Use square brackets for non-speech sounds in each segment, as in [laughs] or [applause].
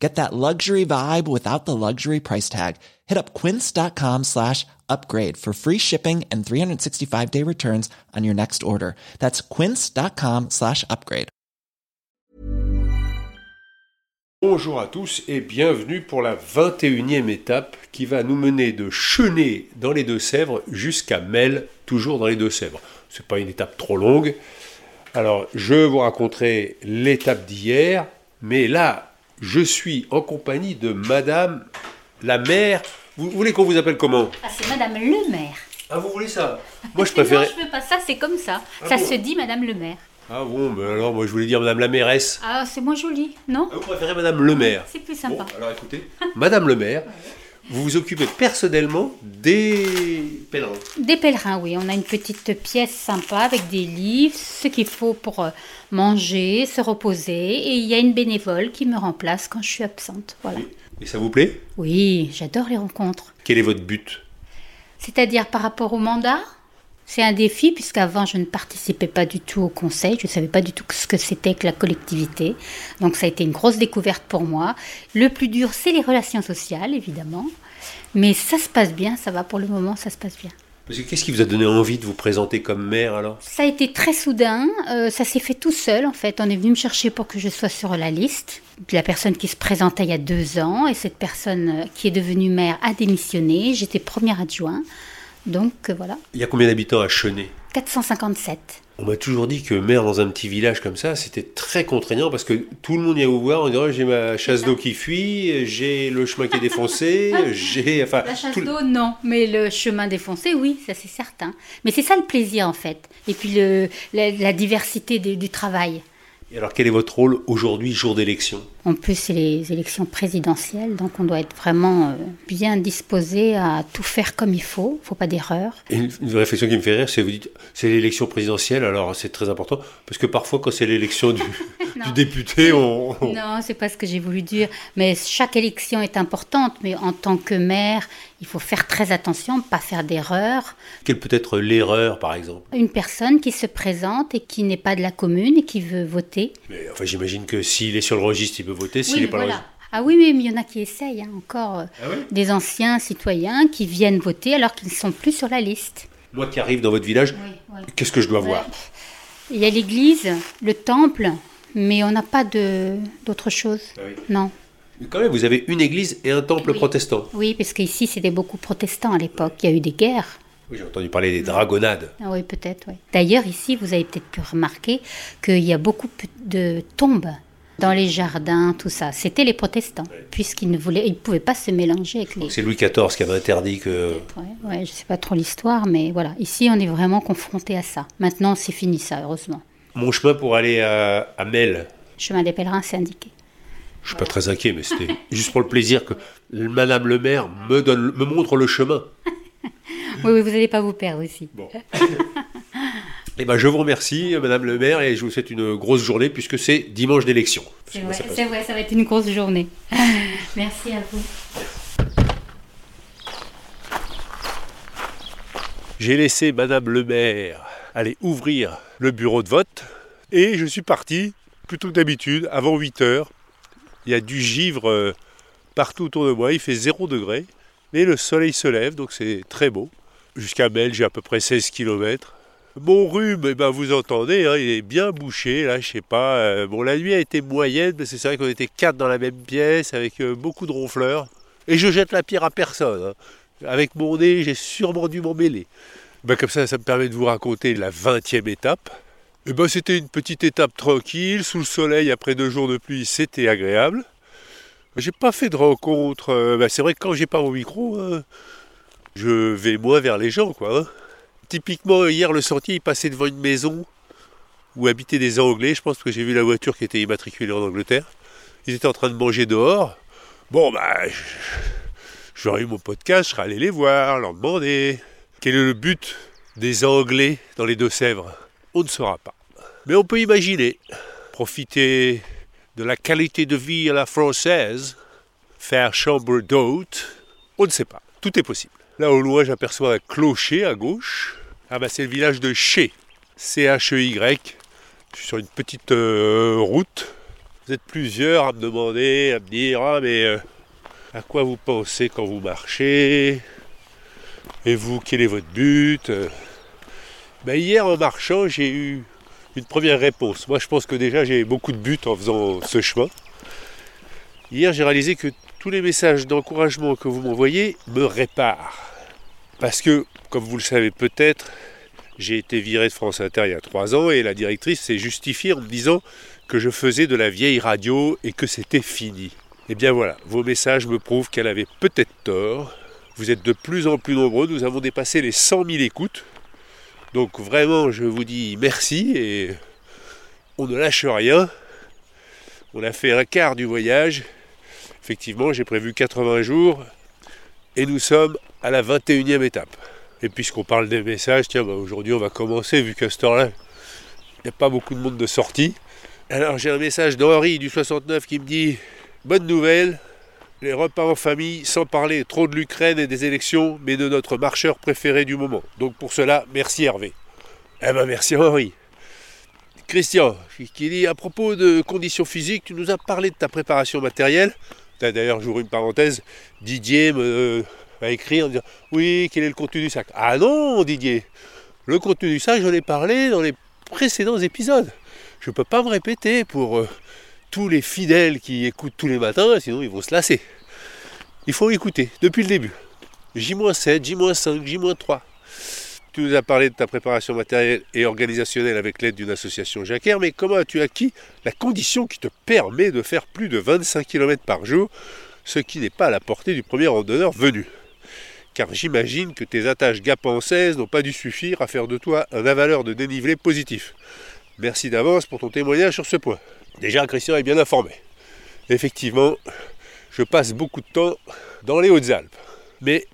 Get that luxury vibe without the luxury price tag. Hit up quince.com slash upgrade for free shipping and 365 day returns on your next order. That's quince.com slash upgrade. Bonjour à tous et bienvenue pour la 21e étape qui va nous mener de Chenet dans les Deux-Sèvres jusqu'à Mel, toujours dans les Deux-Sèvres. C'est pas une étape trop longue. Alors, je vous raconterai l'étape d'hier, mais là, je suis en compagnie de Madame la maire. Vous voulez qu'on vous appelle comment? Ah, c'est Madame le maire. Ah, vous voulez ça? [laughs] Moi, je Non, préférais. je veux pas ça, c'est comme ça. Ah ça bon se dit Madame le maire. Ah bon, mais alors, moi, je voulais dire Madame la mairesse. Ah, c'est moins joli, non? Ah, vous préférez Madame le maire C'est plus Bon, sympa. alors écoutez, Madame le maire, vous vous occupez personnellement des pèlerins. Des pèlerins, oui. On a une petite pièce sympa avec des livres, ce qu'il faut pour euh, manger, se reposer. Et il y a une bénévole qui me remplace quand je suis absente. Voilà. Et ça vous plaît? Oui, j'adore les rencontres. Quel est votre but? C'est-à-dire par rapport au mandat? C'est un défi puisqu'avant je ne participais pas du tout au conseil, je ne savais pas du tout ce que c'était que la collectivité. Donc ça a été une grosse découverte pour moi. Le plus dur c'est les relations sociales évidemment. Mais ça se passe bien, ça va pour le moment, ça se passe bien. Qu'est-ce qui vous a donné envie de vous présenter comme maire alors? Ça a été très soudain, euh, ça s'est fait tout seul en fait. On est venu me chercher pour que je sois sur la liste. La personne qui se présentait il y a deux ans et cette personne euh, qui est devenue maire a démissionné. J'étais première adjoint. Donc euh, voilà, Il y a combien d'habitants à Chenet 457. On m'a toujours dit que maire dans un petit village comme ça, c'était très contraignant parce que tout le monde vient vous voir en disant j'ai ma chasse d'eau qui fuit, j'ai le chemin qui est défoncé, [laughs] j'ai enfin La chasse d'eau, non. Mais le chemin défoncé, oui, ça c'est certain. Mais c'est ça le plaisir en fait. Et puis le, la, la diversité du travail. Et alors quel est votre rôle aujourd'hui, jour d'élection? En plus, c'est les élections présidentielles, donc on doit être vraiment euh, bien disposé à tout faire comme il faut. Il faut pas d'erreur. Une, une réflexion qui me fait rire, c'est vous dites c'est l'élection présidentielle, alors c'est très important parce que parfois quand c'est l'élection du, [laughs] du député, on, on- Non, c'est pas ce que j'ai voulu dire. Mais chaque élection est importante. Mais en tant que maire, il faut faire très attention, pas faire d'erreurs. quelle peut être l'erreur par exemple? Une personne qui se présente et qui n'est pas de la commune et qui veut voter, Mais enfin j'imagine que s'il est sur le registre, il peut voter, s'il Oui, n'est pas voilà. le registre. Ah oui, oui, mais il y en a qui essayent hein, encore. euh, Ah ouais des anciens citoyens qui viennent voter alors qu'ils ne sont plus sur la liste. Moi qui arrive dans votre village, qu'est-ce que je dois voir? Il y a l'église, le temple, mais on n'a pas d'autre chose. Ah oui. Non. Mais Quand même, vous avez une église et un temple Oui. protestant. Oui, parce qu'ici, c'était beaucoup protestants à l'époque. Il y a eu des guerres. Oui, j'ai entendu parler des dragonnades. Ah oui, peut-être, oui. D'ailleurs, ici, vous avez peut-être pu remarquer qu'il y a beaucoup de tombes dans les jardins, tout ça. C'était les protestants, puisqu'ils ne voulaient, ils pouvaient pas se mélanger avec les, C'est Louis XIV qui avait interdit que. Ouais, ouais, je sais pas trop l'histoire, mais voilà. Ici, on est vraiment confronté à ça. Maintenant, c'est fini ça, heureusement. Mon chemin pour aller à, à Mel, Chemin des pèlerins, c'est indiqué. Je suis pas très inquiet, mais c'était [laughs] juste pour le plaisir que Madame le maire me, donne, me montre le chemin. [laughs] Oui, oui, vous n'allez pas vous perdre ici. Bon. [laughs] Eh ben, je vous remercie, Madame le maire, et je vous souhaite une grosse journée puisque c'est dimanche d'élection. C'est vrai, c'est vrai, ça va être une grosse journée. Merci à vous. J'ai laissé Madame le maire aller ouvrir le bureau de vote et je suis parti, plutôt que d'habitude, avant 8 heures. Il y a du givre euh, partout autour de moi, il fait 0 degré, mais le soleil se lève, donc c'est très beau. Jusqu'à Mel, j'ai à peu près 16 km. Mon rhume, eh ben, vous entendez, hein, il est bien bouché, là, je sais pas. euh, bon, la nuit a été moyenne, mais c'est vrai qu'on était quatre dans la même pièce, avec euh, beaucoup de ronfleurs. Et je jette la pierre à personne. hein. Avec mon nez, j'ai sûrement dû m'en mêler. Ben, comme ça, ça me permet de vous raconter la 20e étape. Eh ben, c'était une petite étape tranquille, sous le soleil, après deux jours de pluie, c'était agréable. J'ai pas fait de rencontre. euh, ben, c'est vrai que quand j'ai pas mon micro, euh, je vais moins vers les gens, quoi. hein. Typiquement, hier, le sentier, il passait devant une maison où habitaient des Anglais. Je pense que j'ai vu la voiture qui était immatriculée en Angleterre. Ils étaient en train de manger dehors. Bon, bah, je- j'aurais eu mon podcast, je serais allé les voir, leur demander quel est le but des Anglais dans les Deux-Sèvres? On ne saura pas. Mais on peut imaginer profiter de la qualité de vie à la française, faire chambre d'hôte, on ne sait pas. Tout est possible. Là au loin, j'aperçois un clocher à gauche. Ah bah c'est le village de Ché, C-H-E-Y. Je suis sur une petite euh, route. Vous êtes plusieurs à me demander, à me dire Ah, mais euh, à quoi vous pensez quand vous marchez? Et vous, quel est votre but? Ben, Hier en marchant, j'ai eu une première réponse. Moi, je pense que déjà j'ai beaucoup de buts en faisant ce chemin. Hier, j'ai réalisé que tous les messages d'encouragement que vous m'envoyez me réparent. Parce que, comme vous le savez peut-être, j'ai été viré de France Inter il y a trois ans et la directrice s'est justifiée en me disant que je faisais de la vieille radio et que c'était fini. Eh bien voilà, vos messages me prouvent qu'elle avait peut-être tort. Vous êtes de plus en plus nombreux, nous avons dépassé les 100 000 écoutes. Donc vraiment, je vous dis merci et on ne lâche rien. On a fait un quart du voyage. Effectivement, j'ai prévu 80 jours et nous sommes à la 21e étape. Et puisqu'on parle des messages, tiens, bah, aujourd'hui on va commencer, vu qu'à ce temps-là, il n'y a pas beaucoup de monde de sortie. Alors j'ai un message d'Henri du 69 qui me dit Bonne nouvelle, les repas en famille, sans parler trop de l'Ukraine et des élections, mais de notre marcheur préféré du moment. Donc pour cela, merci Hervé. Eh ben merci Henri. Christian, qui dit à propos de conditions physiques, tu nous as parlé de ta préparation matérielle. D'ailleurs, j'ouvre une parenthèse, Didier me a écrit en disant Oui, quel est le contenu du sac? Ah non, Didier Le contenu du sac, j'en ai parlé dans les précédents épisodes. Je ne peux pas me répéter pour euh, tous les fidèles qui écoutent tous les matins, sinon ils vont se lasser. Il faut écouter depuis le début. J-7, J-5, J-3. Tu nous as parlé de ta préparation matérielle et organisationnelle avec l'aide d'une association Jacquer, mais comment as-tu acquis la condition qui te permet de faire plus de 25 km par jour, ce qui n'est pas à la portée du premier randonneur venu? Car j'imagine que tes attaches GAP-16 n'ont pas dû suffire à faire de toi un avaleur de dénivelé positif. Merci d'avance pour ton témoignage sur ce point. Déjà, Christian est bien informé. Effectivement, je passe beaucoup de temps dans les Hautes-Alpes. Mais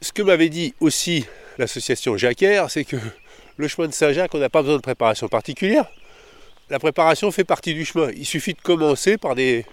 ce que m'avait dit aussi l'association Jacquer, c'est que le chemin de Saint-Jacques, on n'a pas besoin de préparation particulière. La préparation fait partie du chemin. Il suffit de commencer par des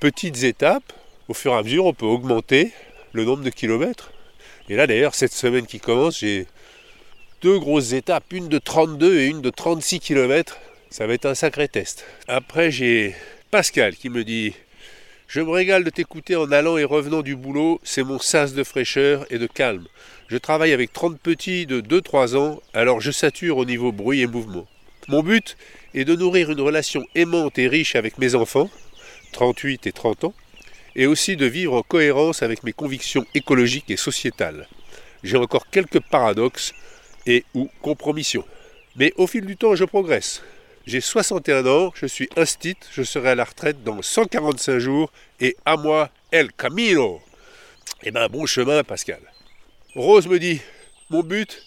petites étapes. Au fur et à mesure, on peut augmenter le nombre de kilomètres. Et là d'ailleurs, cette semaine qui commence, j'ai deux grosses étapes, une de 32 et une de 36 km. Ça va être un sacré test. Après, j'ai Pascal qui me dit Je me régale de t'écouter en allant et revenant du boulot, c'est mon sas de fraîcheur et de calme. Je travaille avec 30 petits de 2-3 ans, alors je sature au niveau bruit et mouvement. Mon but est de nourrir une relation aimante et riche avec mes enfants, 38 et 30 ans, et aussi de vivre en cohérence avec mes convictions écologiques et sociétales. J'ai encore quelques paradoxes et ou compromissions. Mais au fil du temps, je progresse. J'ai 61 ans, je suis instit, je serai à la retraite dans 145 jours et à moi, El Camino. Eh ben, bon chemin, Pascal. Rose me dit Mon but,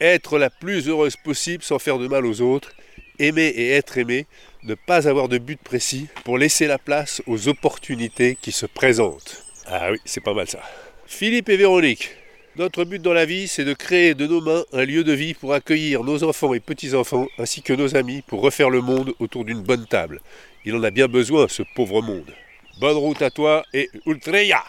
être la plus heureuse possible sans faire de mal aux autres, aimer et être aimé, ne pas avoir de but précis pour laisser la place aux opportunités qui se présentent. Ah oui, c'est pas mal ça. Philippe et Véronique, notre but dans la vie, c'est de créer de nos mains un lieu de vie pour accueillir nos enfants et petits-enfants, ainsi que nos amis, pour refaire le monde autour d'une bonne table. Il en a bien besoin, ce pauvre monde. Bonne route à toi et Ultreya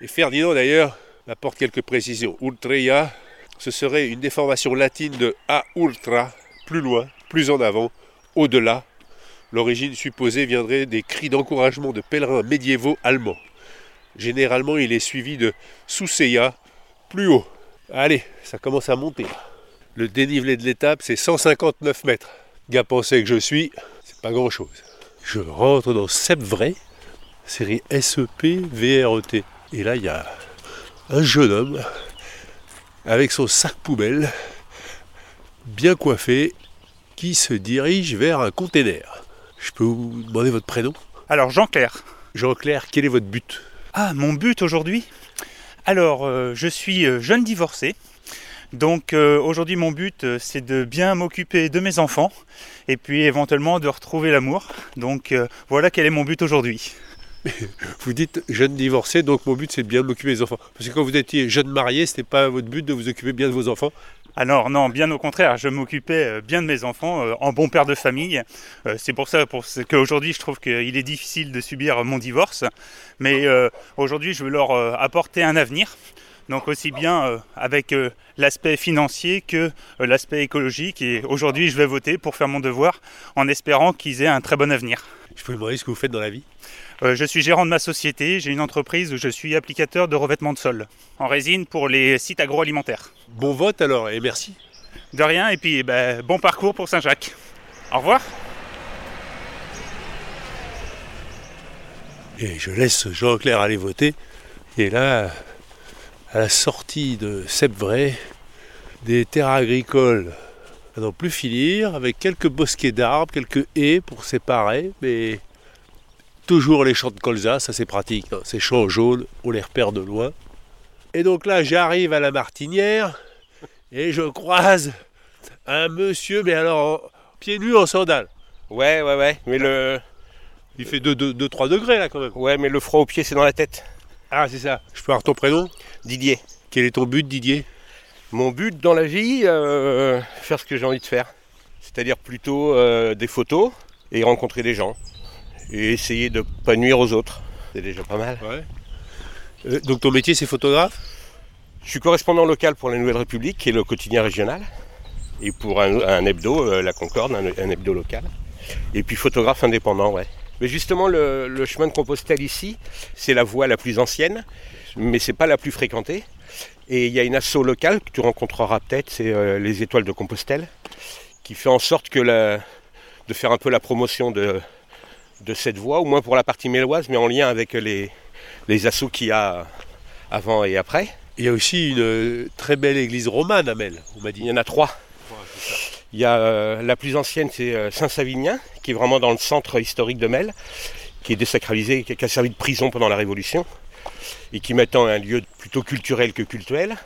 Et Ferdinand d'ailleurs apporte quelques précisions. Ultreya, ce serait une déformation latine de a ultra, plus loin, plus en avant, au-delà, L'origine supposée viendrait des cris d'encouragement de pèlerins médiévaux allemands. Généralement, il est suivi de Sousseya, plus haut. Allez, ça commence à monter. Le dénivelé de l'étape, c'est 159 mètres. Gars pensé que je suis, c'est pas grand chose. Je rentre dans Sepvray, série SEP VRET. Et là, il y a un jeune homme avec son sac poubelle, bien coiffé, qui se dirige vers un container. Je peux vous demander votre prénom? Alors Jean-Claire. Jean-Claire, quel est votre but? Ah, mon but aujourd'hui? Alors, euh, je suis euh, jeune divorcé. Donc euh, aujourd'hui mon but c'est de bien m'occuper de mes enfants et puis éventuellement de retrouver l'amour. Donc voilà quel est mon but aujourd'hui. [laughs] Vous dites jeune divorcé, donc mon but c'est de bien m'occuper des enfants. Parce que quand vous étiez jeune marié, ce n'était pas votre but de vous occuper bien de vos enfants. Alors non, bien au contraire, je m'occupais euh, bien de mes enfants euh, en bon père de famille. Euh, c'est pour ça pour qu'aujourd'hui je trouve qu'il est difficile de subir mon divorce. Mais aujourd'hui je veux leur apporter un avenir. Donc aussi bien euh, avec euh, l'aspect financier que euh, l'aspect écologique. Et aujourd'hui je vais voter pour faire mon devoir en espérant qu'ils aient un très bon avenir. Je peux vous demander ce que vous faites dans la vie je suis gérant de ma société, j'ai une entreprise où je suis applicateur de revêtement de sol en résine pour les sites agroalimentaires. Bon vote alors, et merci. De rien, et puis eh ben, bon parcours pour Saint-Jacques. Au revoir. Et je laisse Jean-Claire aller voter. Et là, à la sortie de Sepvray, des terres agricoles à n'en plus finir, avec quelques bosquets d'arbres, quelques haies pour séparer, mais toujours les champs de colza, ça c'est pratique. hein. Ces champs jaunes, on les repère de loin. Et donc là, j'arrive à la martinière et je croise un monsieur, mais alors pieds nus en sandales. Ouais, ouais, ouais. Mais le, Il fait 2-3 degrés là quand même. ouais, mais le froid au pied, c'est dans la tête. Ah, c'est ça. Je peux avoir ton prénom? Didier. Quel est ton but, Didier? Mon but dans la vie, euh, faire ce que j'ai envie de faire. C'est-à-dire plutôt euh, des photos et rencontrer des gens. Et essayer de pas nuire aux autres. C'est déjà pas mal. Ouais. Euh, donc ton métier, c'est photographe? Je suis correspondant local pour la Nouvelle République, qui est le quotidien régional. Et pour un, un hebdo, la Concorde, un, un hebdo local. Et puis photographe indépendant, ouais. Mais justement, le, le chemin de Compostelle ici, c'est la voie la plus ancienne, mais c'est pas la plus fréquentée. Et il y a une asso locale que tu rencontreras peut-être, c'est euh, les Étoiles de Compostelle, qui fait en sorte que la- de faire un peu la promotion de, de cette voie, au moins pour la partie méloise, mais en lien avec les, les assos qu'il y a avant et après. Il y a aussi une euh, très belle église romane à Mel, on m'a Il dit. y en a trois. Il y a euh, la plus ancienne, c'est euh, Saint-Savinien, qui est vraiment dans le centre historique de Mel, qui est désacralisé, qui a servi de prison pendant la Révolution, et qui maintenant est un lieu plutôt culturel que cultuel.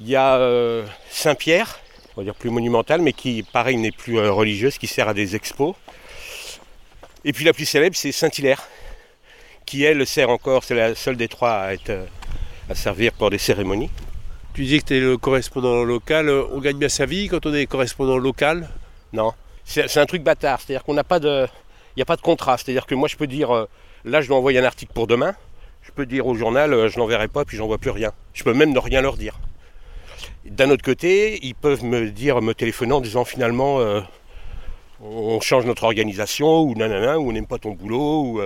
Il y a euh, Saint-Pierre, on va dire plus monumental, mais qui, pareil, n'est plus religieuse, qui sert à des expos. Et puis la plus célèbre, c'est Saint-Hilaire, qui elle sert encore, c'est la seule des trois à servir pour des cérémonies. Tu dis que tu es le correspondant local. euh, On gagne bien sa vie quand on est correspondant local? Non, c'est un truc bâtard. C'est-à-dire qu'on n'a pas de, il n'y a pas de contrat. C'est-à-dire que moi, je peux dire, euh, là, je dois envoyer un article pour demain. Je peux dire au journal, euh, je n'enverrai pas, puis j'envoie plus rien. Je peux même ne rien leur dire. D'un autre côté, ils peuvent me dire, me téléphoner en disant finalement, euh, on change notre organisation, ou nanana, ou on n'aime pas ton boulot, ou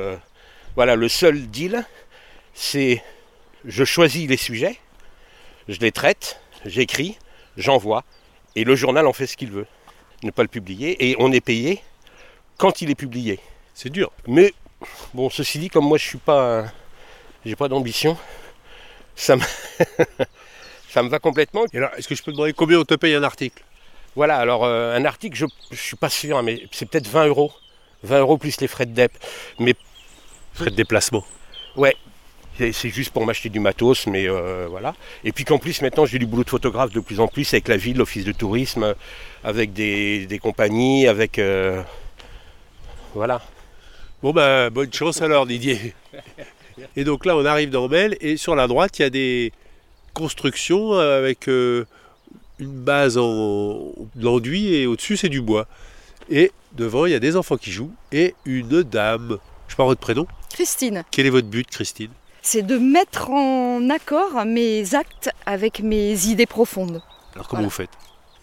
voilà. Le seul deal, c'est, je choisis les sujets, je les traite, j'écris, j'envoie, et le journal en fait ce qu'il veut ne pas le publier et on est payé quand il est publié. C'est dur. Mais bon, ceci dit, comme moi je suis pas, j'ai pas d'ambition, ça me, [laughs] ça me va complètement. Et alors, est-ce que je peux te demander combien on te paye un article? Voilà, alors euh, un article, je, je suis pas sûr, hein, mais c'est peut-être 20 euros, 20 euros plus les frais de dep. Mais Frais de déplacement. ouais, c'est juste pour m'acheter du matos, mais euh, voilà. Et puis qu'en plus maintenant j'ai du boulot de photographe de plus en plus avec la ville, l'office de tourisme, avec des, des compagnies, avec euh, voilà. Bon ben, bonne chance alors Didier. Et donc là, on arrive dans Mel et sur la droite, il y a des constructions avec euh, une base en l'enduit et au-dessus, c'est du bois. Et devant, il y a des enfants qui jouent et une dame. Je parle votre prénom. Christine, Quel est votre but, Christine? C'est de mettre en accord mes actes avec mes idées profondes. Alors comment Voilà. vous faites?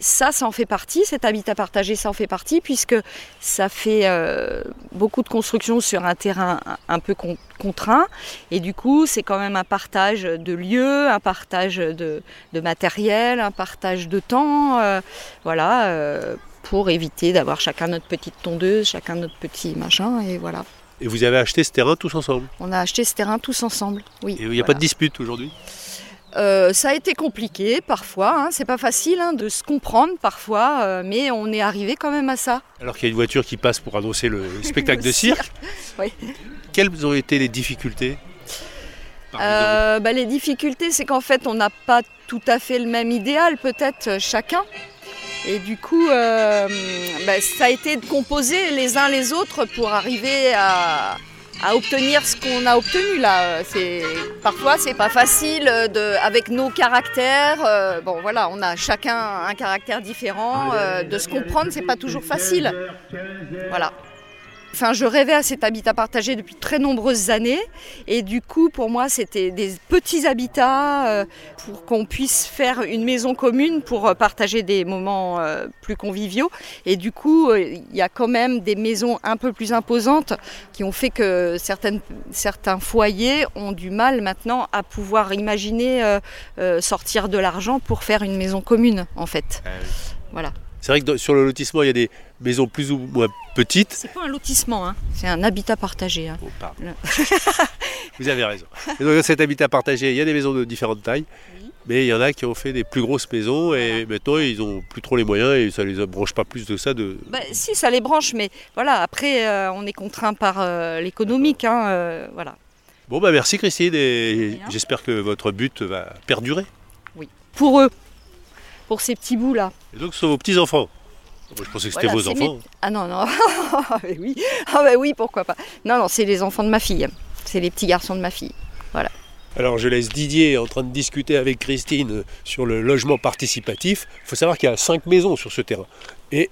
Ça, ça en fait partie, cet habitat partagé, ça en fait partie, puisque ça fait euh, beaucoup de construction sur un terrain un- peu con- contraint. Et du coup, c'est quand même un partage de lieux, un partage de, de matériel, un partage de temps, euh, voilà, euh, pour éviter d'avoir chacun notre petite tondeuse, chacun notre petit machin, et voilà. Et vous avez acheté ce terrain tous ensemble On a acheté ce terrain tous ensemble, oui. Et il n'y a pas de dispute aujourd'hui Euh, ça a été compliqué parfois, hein, c'est pas facile hein, de se comprendre parfois, euh, mais on est arrivé quand même à ça. Alors qu'il y a une voiture qui passe pour annoncer le [laughs] spectacle Le de cirque. Oui. Quelles ont été les difficultés Euh, bah, les difficultés, c'est qu'en fait, on n'a pas tout à fait le même idéal, peut-être chacun. Et du coup, euh, bah, ça a été de composer les uns les autres pour arriver à, à obtenir ce qu'on a obtenu là. C'est parfois c'est pas facile de, avec nos caractères. euh, bon voilà, on a chacun un caractère différent. euh, de se comprendre, c'est pas toujours facile. Voilà. Enfin, je rêvais à cet habitat partagé depuis de très nombreuses années. Et du coup, pour moi, c'était des petits habitats euh, pour qu'on puisse faire une maison commune pour euh, partager des moments euh, plus conviviaux. Et du coup, il y a quand même des maisons un peu plus imposantes qui ont fait que certaines, certains foyers ont du mal maintenant à pouvoir imaginer sortir de l'argent pour faire une maison commune, en fait. Voilà. C'est vrai que sur le lotissement, il y a des maisons plus ou moins petites. C'est pas un lotissement, hein. c'est un habitat partagé. hein. Oh, pardon. Le- [laughs] [laughs] Vous avez raison. Et donc, dans cet habitat partagé, il y a des maisons de différentes tailles. Mais il y en a qui ont fait des plus grosses maisons et maintenant ils ont plus trop les moyens et ça les branche pas plus de ça de, Bah, si, ça les branche, mais voilà, après, euh, on est contraint par euh, l'économique. hein, euh, voilà. Bon bah merci Christine et j'espère que votre but va perdurer. Pour eux, pour ces petits bouts-là. Et donc ce sont vos petits-enfants. Moi, je pensais que c'était Voilà, vos c'est enfants. mes- Ah non, non, Ah, [laughs] mais oui. Ah bah oui, pourquoi pas. Non, non, c'est les enfants de ma fille. C'est les petits garçons de ma fille. Alors je laisse Didier en train de discuter avec Christine sur le logement participatif. Il faut savoir qu'il y a cinq maisons sur ce terrain. Et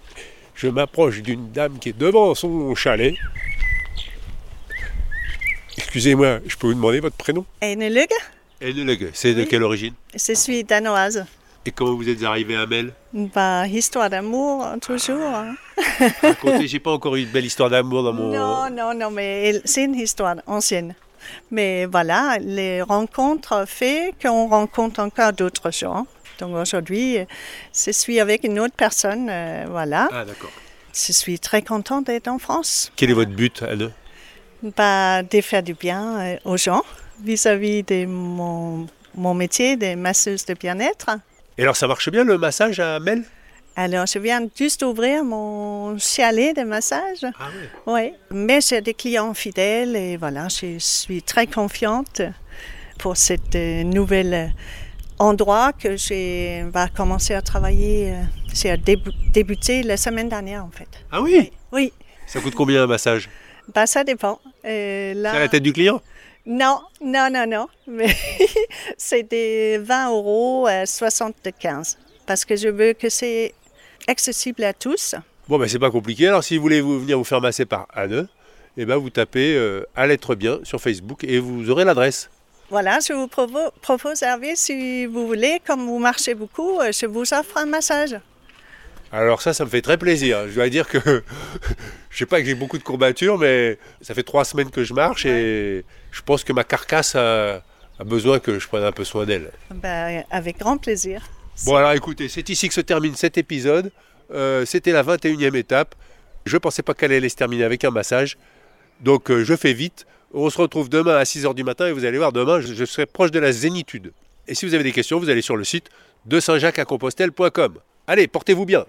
je m'approche d'une dame qui est devant son chalet. Excusez-moi, je peux vous demander votre prénom? Enelug, Enneleg, c'est de Oui. quelle origine? Je suis danoise. Et comment vous êtes arrivé à Mel Bah, histoire d'amour, toujours. hein. Racontez, j'ai pas encore eu une belle histoire d'amour dans mon... Non, non, non, mais c'est une histoire ancienne. Mais voilà, les rencontres fait qu'on rencontre encore d'autres gens. Donc aujourd'hui, je suis avec une autre personne, euh, voilà. Ah d'accord. Je suis très contente d'être en France. Quel est votre but, Anne Bah, de faire du bien euh, aux gens vis-à-vis de mon, mon métier de masseuse de bien-être. Et alors ça marche bien le massage à Mel? Alors, je viens juste d'ouvrir mon chalet de massage. Ah oui. Oui, mais j'ai des clients fidèles et voilà, je suis très confiante pour cet euh, nouvel euh, endroit que j'ai va commencer à travailler. euh, J'ai débu- débuté la semaine dernière en fait. Ah oui? Oui, Ça coûte combien un massage? Bah ça dépend. Euh, là, C'est à la tête du client? Non, non, non, non. Mais c'est des 20 euros à 75 parce que je veux que c'est accessible à tous. Bon, ben c'est pas compliqué. Alors, si vous voulez vous, venir vous faire masser par Anne, eh ben, vous tapez euh, à l'être bien sur Facebook et vous aurez l'adresse. Voilà, je vous provo- propose, Hervé, si vous voulez, comme vous marchez beaucoup, euh, je vous offre un massage. Alors ça, ça me fait très plaisir. Je dois dire que [laughs] je sais pas que j'ai beaucoup de courbatures, mais ça fait trois semaines que je marche et je pense que ma carcasse a, a besoin que je prenne un peu soin d'elle. Ben, avec grand plaisir. Bon alors écoutez, c'est ici que se termine cet épisode. Euh, C'était la 21e étape. Je ne pensais pas qu'elle allait se terminer avec un massage. Donc euh, je fais vite. On se retrouve demain à 6h du matin et vous allez voir, demain je, je serai proche de la zénitude. Et si vous avez des questions, vous allez sur le site de saint-jacques-à-compostelle.com. Allez, portez-vous bien